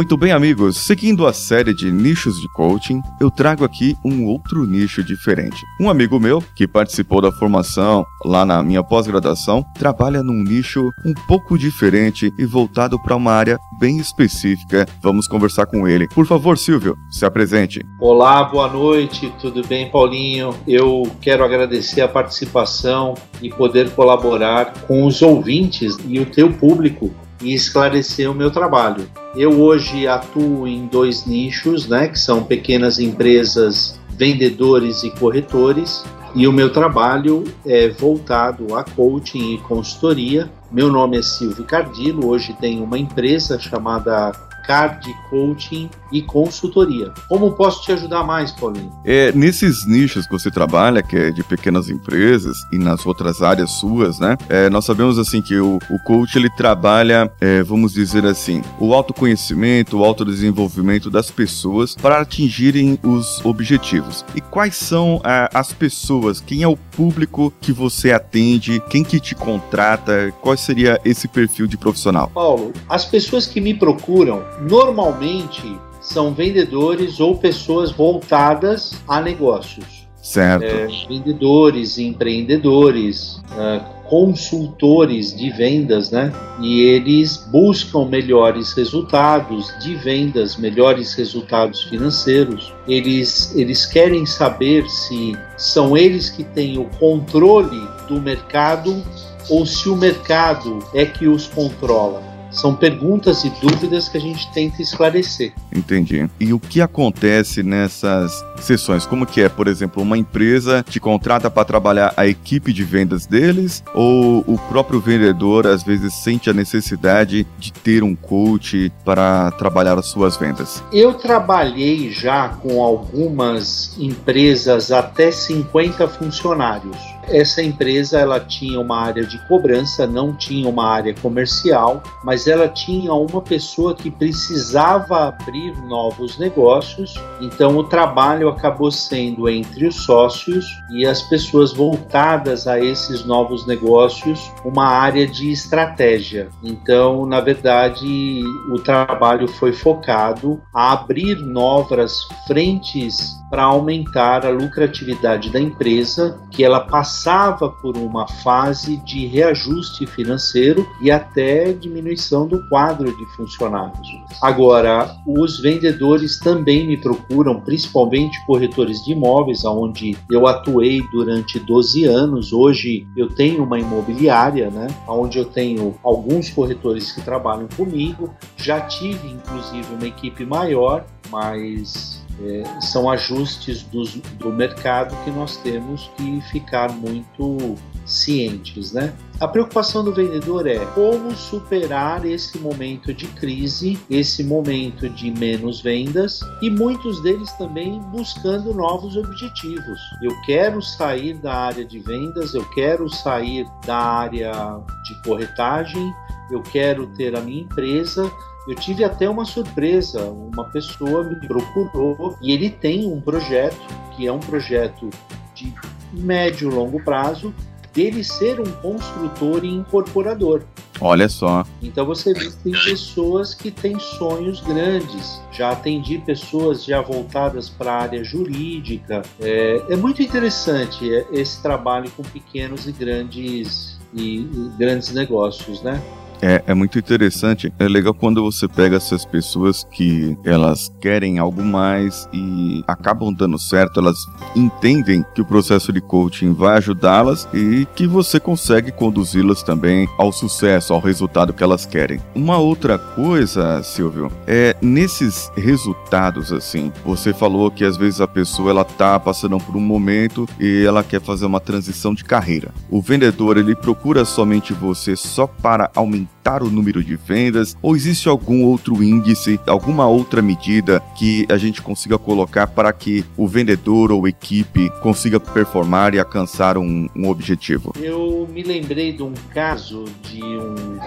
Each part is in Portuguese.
Muito bem, amigos. Seguindo a série de nichos de coaching, eu trago aqui um outro nicho diferente. Um amigo meu que participou da formação lá na minha pós-graduação trabalha num nicho um pouco diferente e voltado para uma área bem específica. Vamos conversar com ele. Por favor, Silvio, se apresente. Olá, boa noite. Tudo bem, Paulinho? Eu quero agradecer a participação e poder colaborar com os ouvintes e o teu público e esclarecer o meu trabalho. Eu hoje atuo em dois nichos, né, que são pequenas empresas, vendedores e corretores, e o meu trabalho é voltado a coaching e consultoria. Meu nome é Silvio Cardilo, hoje tenho uma empresa chamada Card Coaching e consultoria. Como posso te ajudar mais, Paulinho? É, nesses nichos que você trabalha, que é de pequenas empresas e nas outras áreas suas, né? É, nós sabemos assim que o, o coach ele trabalha, é, vamos dizer assim, o autoconhecimento, o autodesenvolvimento das pessoas para atingirem os objetivos. E quais são é, as pessoas? Quem é o público que você atende? Quem que te contrata? Qual seria esse perfil de profissional? Paulo, as pessoas que me procuram normalmente são vendedores ou pessoas voltadas a negócios. Certo. É, vendedores, empreendedores, é, consultores de vendas, né? E eles buscam melhores resultados de vendas, melhores resultados financeiros. Eles, eles querem saber se são eles que têm o controle do mercado ou se o mercado é que os controla. São perguntas e dúvidas que a gente tenta esclarecer. Entendi. E o que acontece nessas sessões? Como que é, por exemplo, uma empresa te contrata para trabalhar a equipe de vendas deles ou o próprio vendedor às vezes sente a necessidade de ter um coach para trabalhar as suas vendas? Eu trabalhei já com algumas empresas até 50 funcionários essa empresa ela tinha uma área de cobrança, não tinha uma área comercial, mas ela tinha uma pessoa que precisava abrir novos negócios. Então o trabalho acabou sendo entre os sócios e as pessoas voltadas a esses novos negócios, uma área de estratégia. Então, na verdade, o trabalho foi focado a abrir novas frentes para aumentar a lucratividade da empresa, que ela passava por uma fase de reajuste financeiro e até diminuição do quadro de funcionários. Agora, os vendedores também me procuram, principalmente corretores de imóveis, onde eu atuei durante 12 anos. Hoje eu tenho uma imobiliária, né, onde eu tenho alguns corretores que trabalham comigo. Já tive, inclusive, uma equipe maior, mas é, são ajustes dos, do mercado que nós temos que ficar muito cientes, né? A preocupação do vendedor é como superar esse momento de crise, esse momento de menos vendas e muitos deles também buscando novos objetivos. Eu quero sair da área de vendas, eu quero sair da área de corretagem, eu quero ter a minha empresa, eu tive até uma surpresa. Uma pessoa me procurou e ele tem um projeto que é um projeto de médio e longo prazo dele ser um construtor e incorporador. Olha só. Então você vê que tem pessoas que têm sonhos grandes. Já atendi pessoas já voltadas para a área jurídica. É, é muito interessante esse trabalho com pequenos e grandes e, e grandes negócios, né? É, é muito interessante. É legal quando você pega essas pessoas que elas querem algo mais e acabam dando certo, elas entendem que o processo de coaching vai ajudá-las e que você consegue conduzi-las também ao sucesso, ao resultado que elas querem. Uma outra coisa, Silvio, é nesses resultados assim, você falou que às vezes a pessoa ela tá passando por um momento e ela quer fazer uma transição de carreira. O vendedor ele procura somente você só para aumentar aumentar o número de vendas? Ou existe algum outro índice, alguma outra medida que a gente consiga colocar para que o vendedor ou equipe consiga performar e alcançar um, um objetivo? Eu me lembrei de um caso de um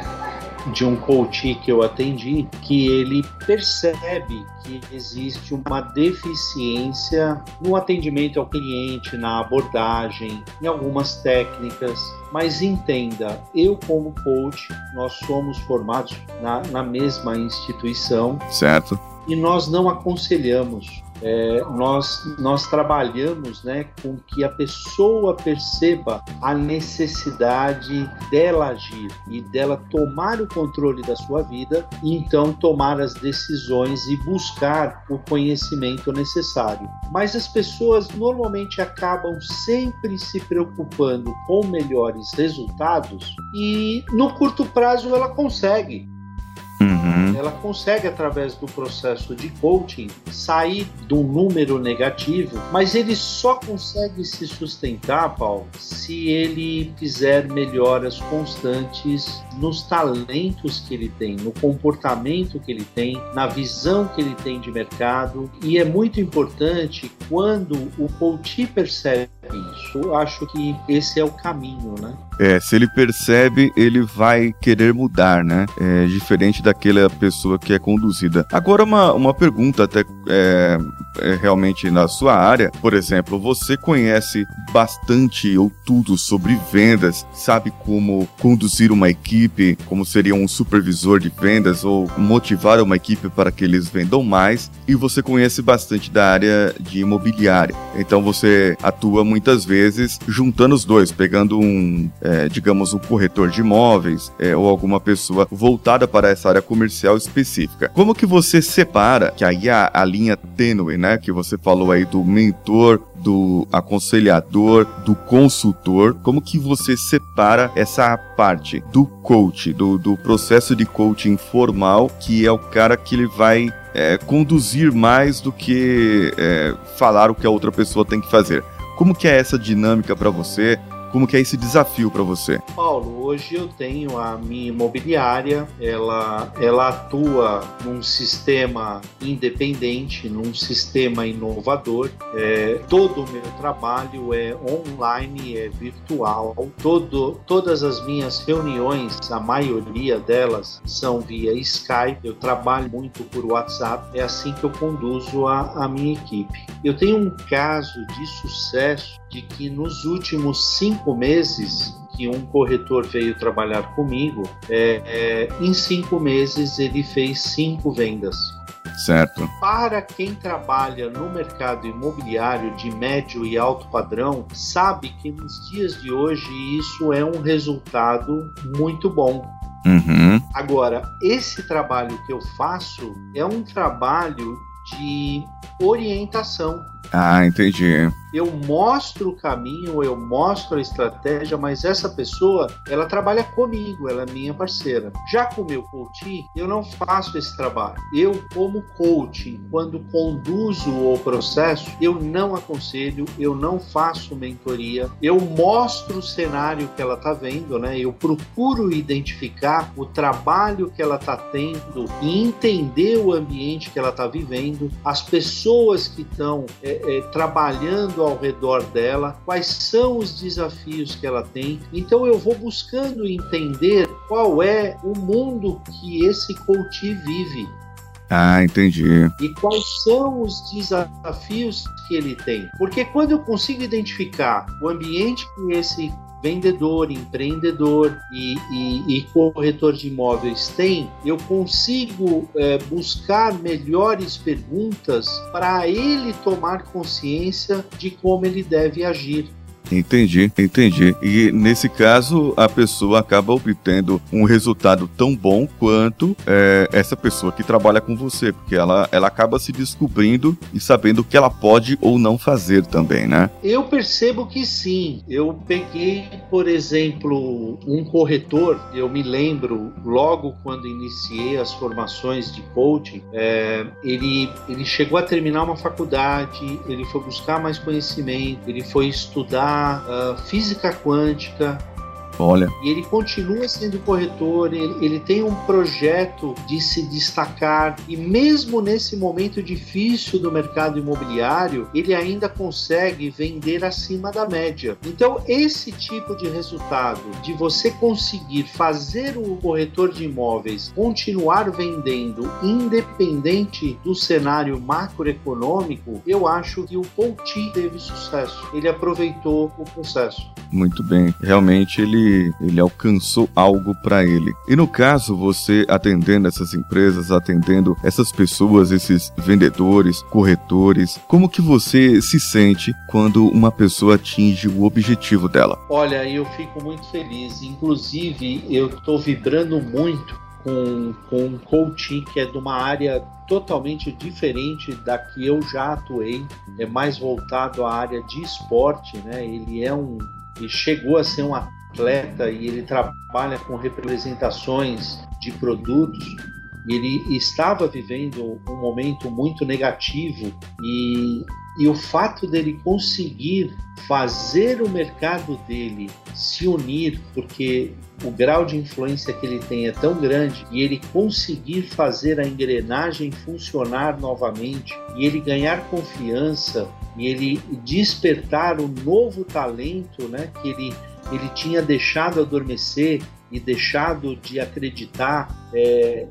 de um coach que eu atendi que ele percebe que existe uma deficiência no atendimento ao cliente, na abordagem, em algumas técnicas. Mas entenda, eu como coach, nós somos formados na, na mesma instituição. Certo. E nós não aconselhamos é, nós, nós trabalhamos né, com que a pessoa perceba a necessidade dela agir e dela tomar o controle da sua vida e então tomar as decisões e buscar o conhecimento necessário. Mas as pessoas normalmente acabam sempre se preocupando com melhores resultados e no curto prazo ela consegue. Uhum. Ela consegue, através do processo de coaching, sair do número negativo, mas ele só consegue se sustentar, Paulo, se ele fizer melhoras constantes nos talentos que ele tem, no comportamento que ele tem, na visão que ele tem de mercado. E é muito importante quando o coach percebe isso. Eu acho que esse é o caminho, né? É, se ele percebe, ele vai querer mudar, né? É diferente daquela pessoa que é conduzida. Agora, uma, uma pergunta até é, é realmente na sua área. Por exemplo, você conhece bastante ou tudo sobre vendas, sabe como conduzir uma equipe, como seria um supervisor de vendas ou motivar uma equipe para que eles vendam mais, e você conhece bastante da área de imobiliária. Então você atua muitas vezes juntando os dois, pegando um, é, digamos, um corretor de imóveis é, ou alguma pessoa voltada para essa área comercial específica. Como que você separa, que aí a, a linha tênue, né, que você falou aí do mentor, do aconselhador, do consultor, como que você separa essa parte do coach, do, do processo de coaching formal, que é o cara que ele vai é, conduzir mais do que é, falar o que a outra pessoa tem que fazer. Como que é essa dinâmica para você? Como que é esse desafio para você? Paulo, hoje eu tenho a minha imobiliária, ela, ela atua num sistema independente, num sistema inovador. É, todo o meu trabalho é online, é virtual. Todo, todas as minhas reuniões, a maioria delas são via Skype. Eu trabalho muito por WhatsApp. É assim que eu conduzo a, a minha equipe. Eu tenho um caso de sucesso de que nos últimos cinco meses que um corretor veio trabalhar comigo, é, é, em cinco meses ele fez cinco vendas. Certo. Para quem trabalha no mercado imobiliário de médio e alto padrão, sabe que nos dias de hoje isso é um resultado muito bom. Uhum. Agora, esse trabalho que eu faço é um trabalho de orientação. Ah, entendi eu mostro o caminho, eu mostro a estratégia, mas essa pessoa, ela trabalha comigo, ela é minha parceira. Já com o meu coaching, eu não faço esse trabalho. Eu, como coaching, quando conduzo o processo, eu não aconselho, eu não faço mentoria, eu mostro o cenário que ela está vendo, né? Eu procuro identificar o trabalho que ela está tendo e entender o ambiente que ela está vivendo, as pessoas que estão é, é, trabalhando ao redor dela, quais são os desafios que ela tem. Então eu vou buscando entender qual é o mundo que esse coach vive. Ah, entendi. E quais são os desafios que ele tem? Porque quando eu consigo identificar o ambiente que esse vendedor, empreendedor e, e, e corretor de imóveis tem, eu consigo é, buscar melhores perguntas para ele tomar consciência de como ele deve agir. Entendi, entendi. E nesse caso, a pessoa acaba obtendo um resultado tão bom quanto é, essa pessoa que trabalha com você, porque ela, ela acaba se descobrindo e sabendo o que ela pode ou não fazer também, né? Eu percebo que sim. Eu peguei, por exemplo, um corretor, eu me lembro logo quando iniciei as formações de coaching, é, ele, ele chegou a terminar uma faculdade, ele foi buscar mais conhecimento, ele foi estudar física quântica Olha. E ele continua sendo corretor, ele, ele tem um projeto de se destacar e mesmo nesse momento difícil do mercado imobiliário, ele ainda consegue vender acima da média. Então, esse tipo de resultado de você conseguir fazer o corretor de imóveis continuar vendendo independente do cenário macroeconômico, eu acho que o Pouti teve sucesso. Ele aproveitou o processo. Muito bem. Realmente ele, ele alcançou algo para ele. E no caso, você atendendo essas empresas, atendendo essas pessoas, esses vendedores, corretores, como que você se sente quando uma pessoa atinge o objetivo dela? Olha, eu fico muito feliz. Inclusive, eu estou vibrando muito com, com um coaching que é de uma área totalmente diferente da que eu já atuei, é mais voltado à área de esporte, né? Ele é um ele chegou a ser um atleta e ele trabalha com representações de produtos. Ele estava vivendo um momento muito negativo e, e o fato dele conseguir fazer o mercado dele se unir, porque o grau de influência que ele tem é tão grande e ele conseguir fazer a engrenagem funcionar novamente e ele ganhar confiança e ele despertar o novo talento, né, que ele ele tinha deixado adormecer e deixado de acreditar é,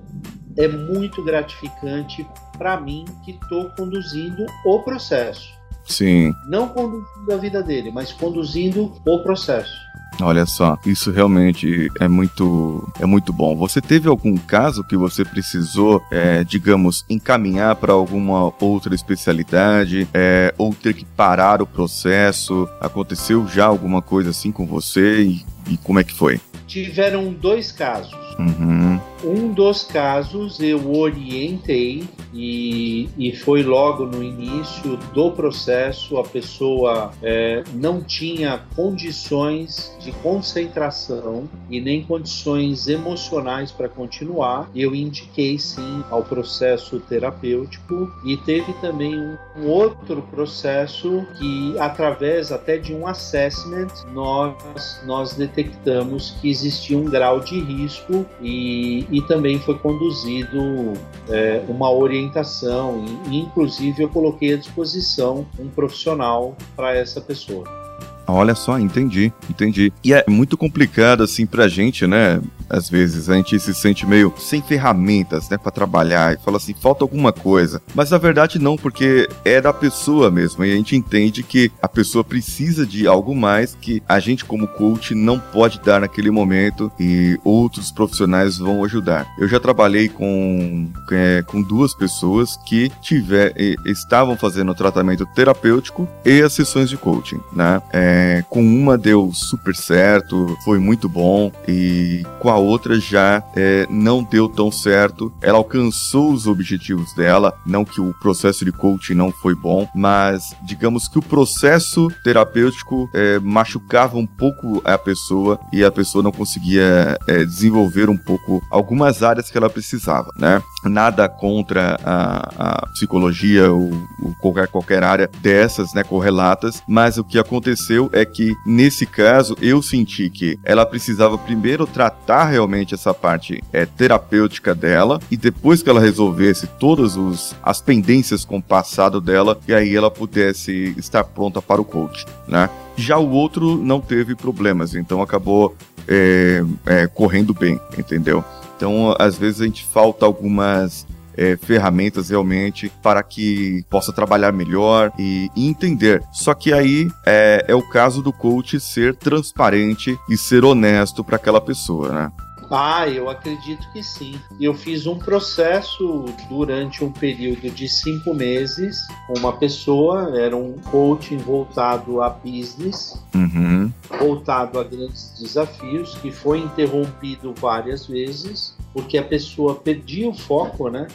é muito gratificante para mim que estou conduzindo o processo. Sim. Não conduzindo a vida dele, mas conduzindo o processo. Olha só, isso realmente é muito, é muito bom. Você teve algum caso que você precisou, é, digamos, encaminhar para alguma outra especialidade, é, ou ter que parar o processo? Aconteceu já alguma coisa assim com você e, e como é que foi? Tiveram dois casos. Uhum. Um dos casos eu orientei e, e foi logo no início do processo, a pessoa é, não tinha condições de concentração e nem condições emocionais para continuar. Eu indiquei sim ao processo terapêutico e teve também um, um outro processo que, através até de um assessment, nós, nós detectamos que existia um grau de risco e, e também foi conduzido é, uma orientação e, inclusive eu coloquei à disposição um profissional para essa pessoa. Olha só, entendi, entendi. E é muito complicado assim pra gente, né? às vezes a gente se sente meio sem ferramentas, né, para trabalhar e fala assim, falta alguma coisa. Mas na verdade não, porque é da pessoa mesmo e a gente entende que a pessoa precisa de algo mais que a gente como coach não pode dar naquele momento e outros profissionais vão ajudar. Eu já trabalhei com é, com duas pessoas que tiver estavam fazendo tratamento terapêutico e as sessões de coaching, né? É, com uma deu super certo, foi muito bom e com a outra já é, não deu tão certo. Ela alcançou os objetivos dela, não que o processo de coaching não foi bom, mas digamos que o processo terapêutico é, machucava um pouco a pessoa e a pessoa não conseguia é, desenvolver um pouco algumas áreas que ela precisava, né? Nada contra a, a psicologia ou, ou, qualquer, qualquer área dessas, né, correlatas, mas o que aconteceu é que nesse caso eu senti que ela precisava primeiro tratar realmente essa parte é, terapêutica dela e depois que ela resolvesse todas os, as pendências com o passado dela, e aí ela pudesse estar pronta para o coach, né? Já o outro não teve problemas, então acabou é, é, correndo bem, entendeu? Então, às vezes a gente falta algumas é, ferramentas realmente para que possa trabalhar melhor e, e entender. Só que aí é, é, o caso do coach ser transparente e ser honesto para aquela pessoa, né? Ah, eu acredito que sim. Eu fiz um processo durante um período de cinco meses com uma pessoa, era um coaching voltado a business, uhum. voltado a grandes desafios, que foi interrompido várias vezes, porque a pessoa perdia o foco, né?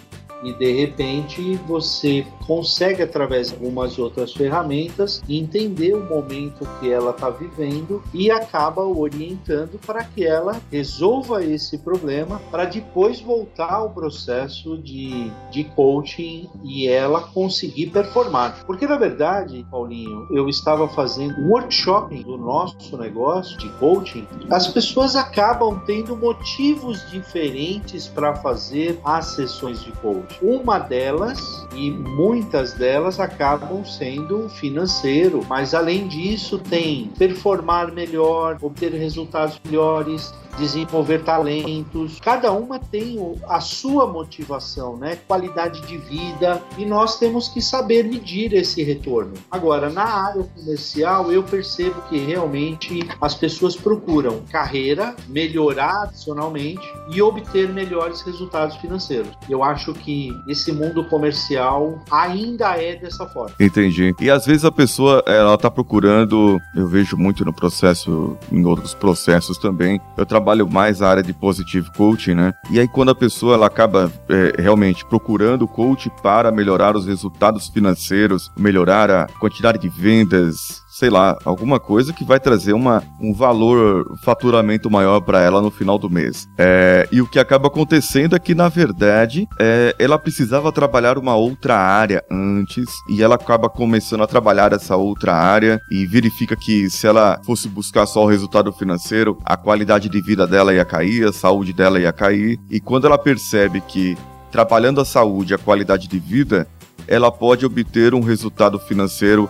E de repente você consegue através de algumas outras ferramentas entender o momento que ela está vivendo e acaba orientando para que ela resolva esse problema para depois voltar ao processo de, de coaching e ela conseguir performar. Porque na verdade, Paulinho, eu estava fazendo um workshop do nosso negócio de coaching, as pessoas acabam tendo motivos diferentes para fazer as sessões de coaching. Uma delas e muitas delas acabam sendo financeiro, mas além disso tem performar melhor, obter resultados melhores, desenvolver talentos. Cada uma tem a sua motivação, né? Qualidade de vida e nós temos que saber medir esse retorno. Agora, na área comercial, eu percebo que realmente as pessoas procuram carreira, melhorar adicionalmente e obter melhores resultados financeiros. Eu acho que esse mundo comercial ainda é dessa forma. Entendi. E às vezes a pessoa ela tá procurando, eu vejo muito no processo, em outros processos também. Eu trabalho trabalho mais a área de positive coaching, né? E aí quando a pessoa ela acaba é, realmente procurando coach para melhorar os resultados financeiros, melhorar a quantidade de vendas, sei lá, alguma coisa que vai trazer uma, um valor, faturamento maior para ela no final do mês. É, e o que acaba acontecendo é que, na verdade, é, ela precisava trabalhar uma outra área antes e ela acaba começando a trabalhar essa outra área e verifica que se ela fosse buscar só o resultado financeiro, a qualidade de vida dela ia cair, a saúde dela ia cair. E quando ela percebe que trabalhando a saúde, a qualidade de vida, ela pode obter um resultado financeiro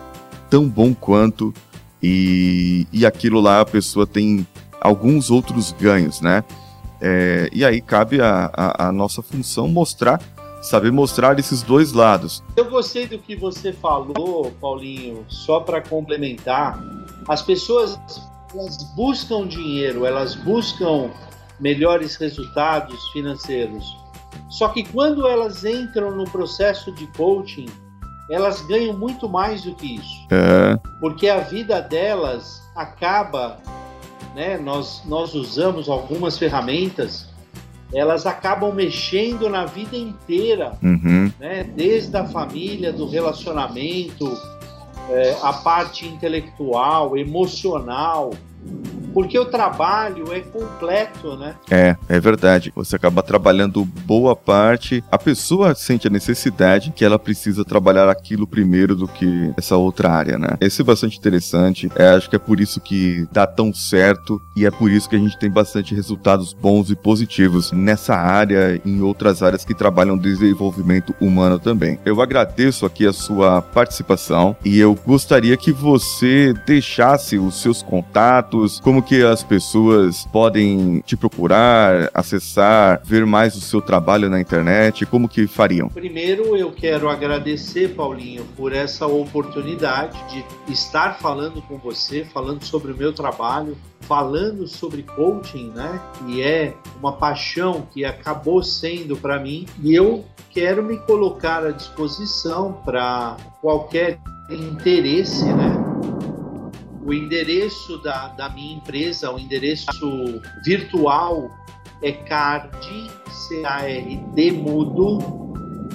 tão bom quanto e, e aquilo lá a pessoa tem alguns outros ganhos, né? É, e aí cabe a, a, a, nossa função mostrar, saber mostrar esses dois lados. Eu gostei do que você falou, Paulinho, só para complementar. As pessoas elas buscam dinheiro, elas buscam melhores resultados financeiros. Só que quando elas entram no processo de coaching, elas ganham muito mais do que isso. É. Porque a vida delas acaba, né? Nós, nós usamos algumas ferramentas, elas acabam mexendo na vida inteira, uhum. né? Desde a família, do relacionamento, é, a parte intelectual, emocional, porque o trabalho é completo, né? É, é verdade. Você acaba trabalhando boa parte, a pessoa sente a necessidade que ela precisa trabalhar aquilo primeiro do que essa outra área, né? Esse é bastante interessante. É, acho que é por isso que dá tão certo e é por isso que a gente tem bastante resultados bons e positivos nessa área e em outras áreas que trabalham desenvolvimento humano também. Eu agradeço aqui a sua participação e eu gostaria que você deixasse os seus contatos, como que as pessoas podem te procurar, acessar, ver mais o seu trabalho na internet? Como que fariam? Primeiro, eu quero agradecer, Paulinho, por essa oportunidade de estar falando com você, falando sobre o meu trabalho, falando sobre coaching, né? Que é uma paixão que acabou sendo para mim e eu quero me colocar à disposição para qualquer interesse, né? O endereço da, da minha empresa, o endereço virtual é card, C-A-R-D mudo,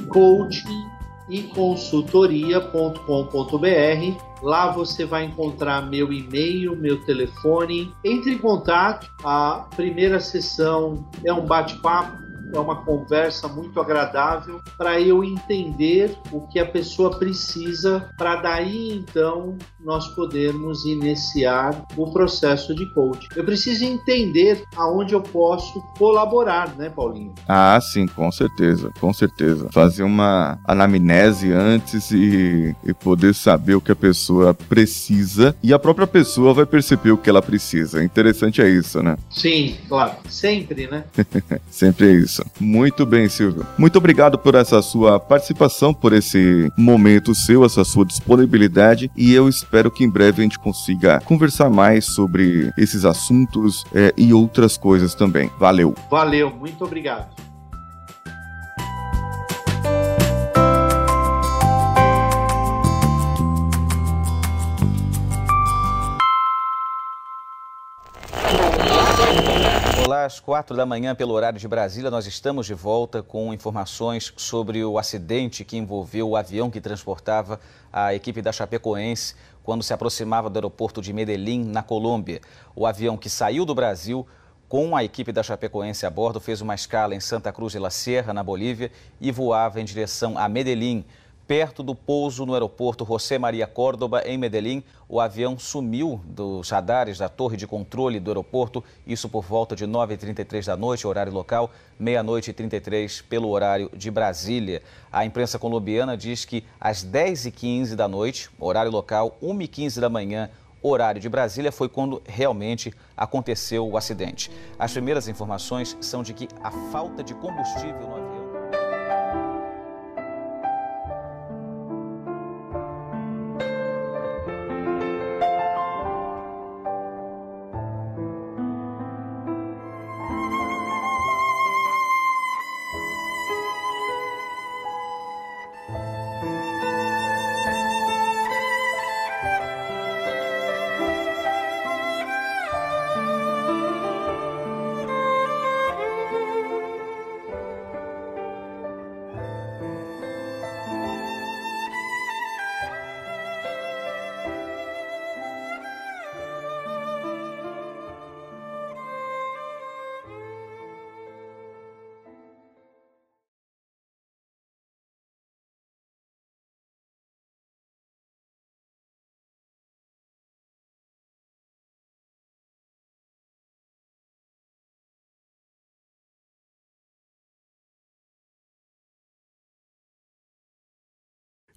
coaching e consultoria.com.br. Lá você vai encontrar meu e-mail, meu telefone. Entre em contato. A primeira sessão é um bate-papo é uma conversa muito agradável para eu entender o que a pessoa precisa para daí então nós podermos iniciar o processo de coaching. Eu preciso entender aonde eu posso colaborar, né, Paulinho? Ah, sim, com certeza, com certeza. Fazer uma anamnese antes e, e poder saber o que a pessoa precisa e a própria pessoa vai perceber o que ela precisa. Interessante é isso, né? Sim, claro. Sempre, né? Sempre é isso. Muito bem, Silvio. Muito obrigado por essa sua participação, por esse momento seu, essa sua disponibilidade e eu espero que em breve a gente consiga conversar mais sobre esses assuntos é, e outras coisas também. Valeu. Valeu, muito obrigado. Às quatro da manhã, pelo horário de Brasília, nós estamos de volta com informações sobre o acidente que envolveu o avião que transportava a equipe da Chapecoense quando se aproximava do aeroporto de Medellín, na Colômbia. O avião que saiu do Brasil com a equipe da Chapecoense a bordo fez uma escala em Santa Cruz de la Sierra, na Bolívia, e voava em direção a Medellín. Perto do pouso no aeroporto José Maria Córdoba, em Medellín, o avião sumiu dos radares da torre de controle do aeroporto, isso por volta de 9h33 da noite, horário local, meia-noite e 33 pelo horário de Brasília. A imprensa colombiana diz que às 10h15 da noite, horário local, 1h15 da manhã, horário de Brasília, foi quando realmente aconteceu o acidente. As primeiras informações são de que a falta de combustível no avião.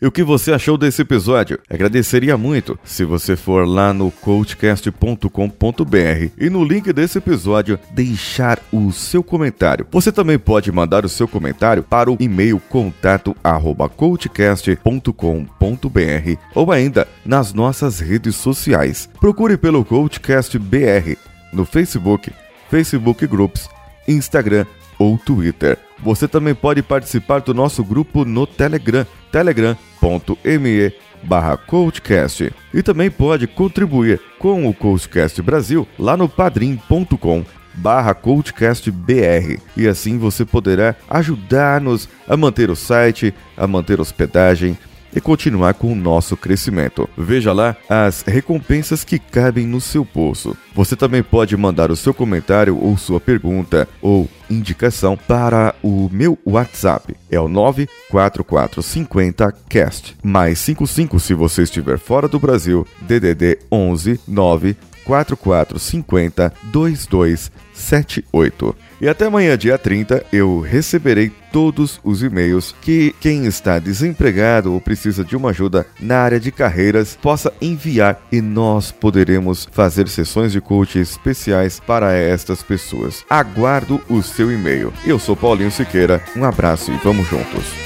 E o que você achou desse episódio? Agradeceria muito se você for lá no coachcast.com.br e no link desse episódio deixar o seu comentário. Você também pode mandar o seu comentário para o e-mail contato@coachcast.com.br ou ainda nas nossas redes sociais. Procure pelo Coachcast BR no Facebook, Facebook Groups, Instagram ou Twitter. Você também pode participar do nosso grupo no Telegram, telegram.me barra coachcast. E também pode contribuir com o Coachcast Brasil lá no padrim.com barra coachcastbr e assim você poderá ajudar-nos a manter o site, a manter hospedagem, e continuar com o nosso crescimento. Veja lá as recompensas que cabem no seu bolso. Você também pode mandar o seu comentário ou sua pergunta ou indicação para o meu WhatsApp. É o 94450 cast mais 55 se você estiver fora do Brasil. DDD 11 9 4450 2278. E até amanhã, dia 30, eu receberei todos os e-mails que quem está desempregado ou precisa de uma ajuda na área de carreiras possa enviar e nós poderemos fazer sessões de coaching especiais para estas pessoas. Aguardo o seu e-mail. Eu sou Paulinho Siqueira, um abraço e vamos juntos.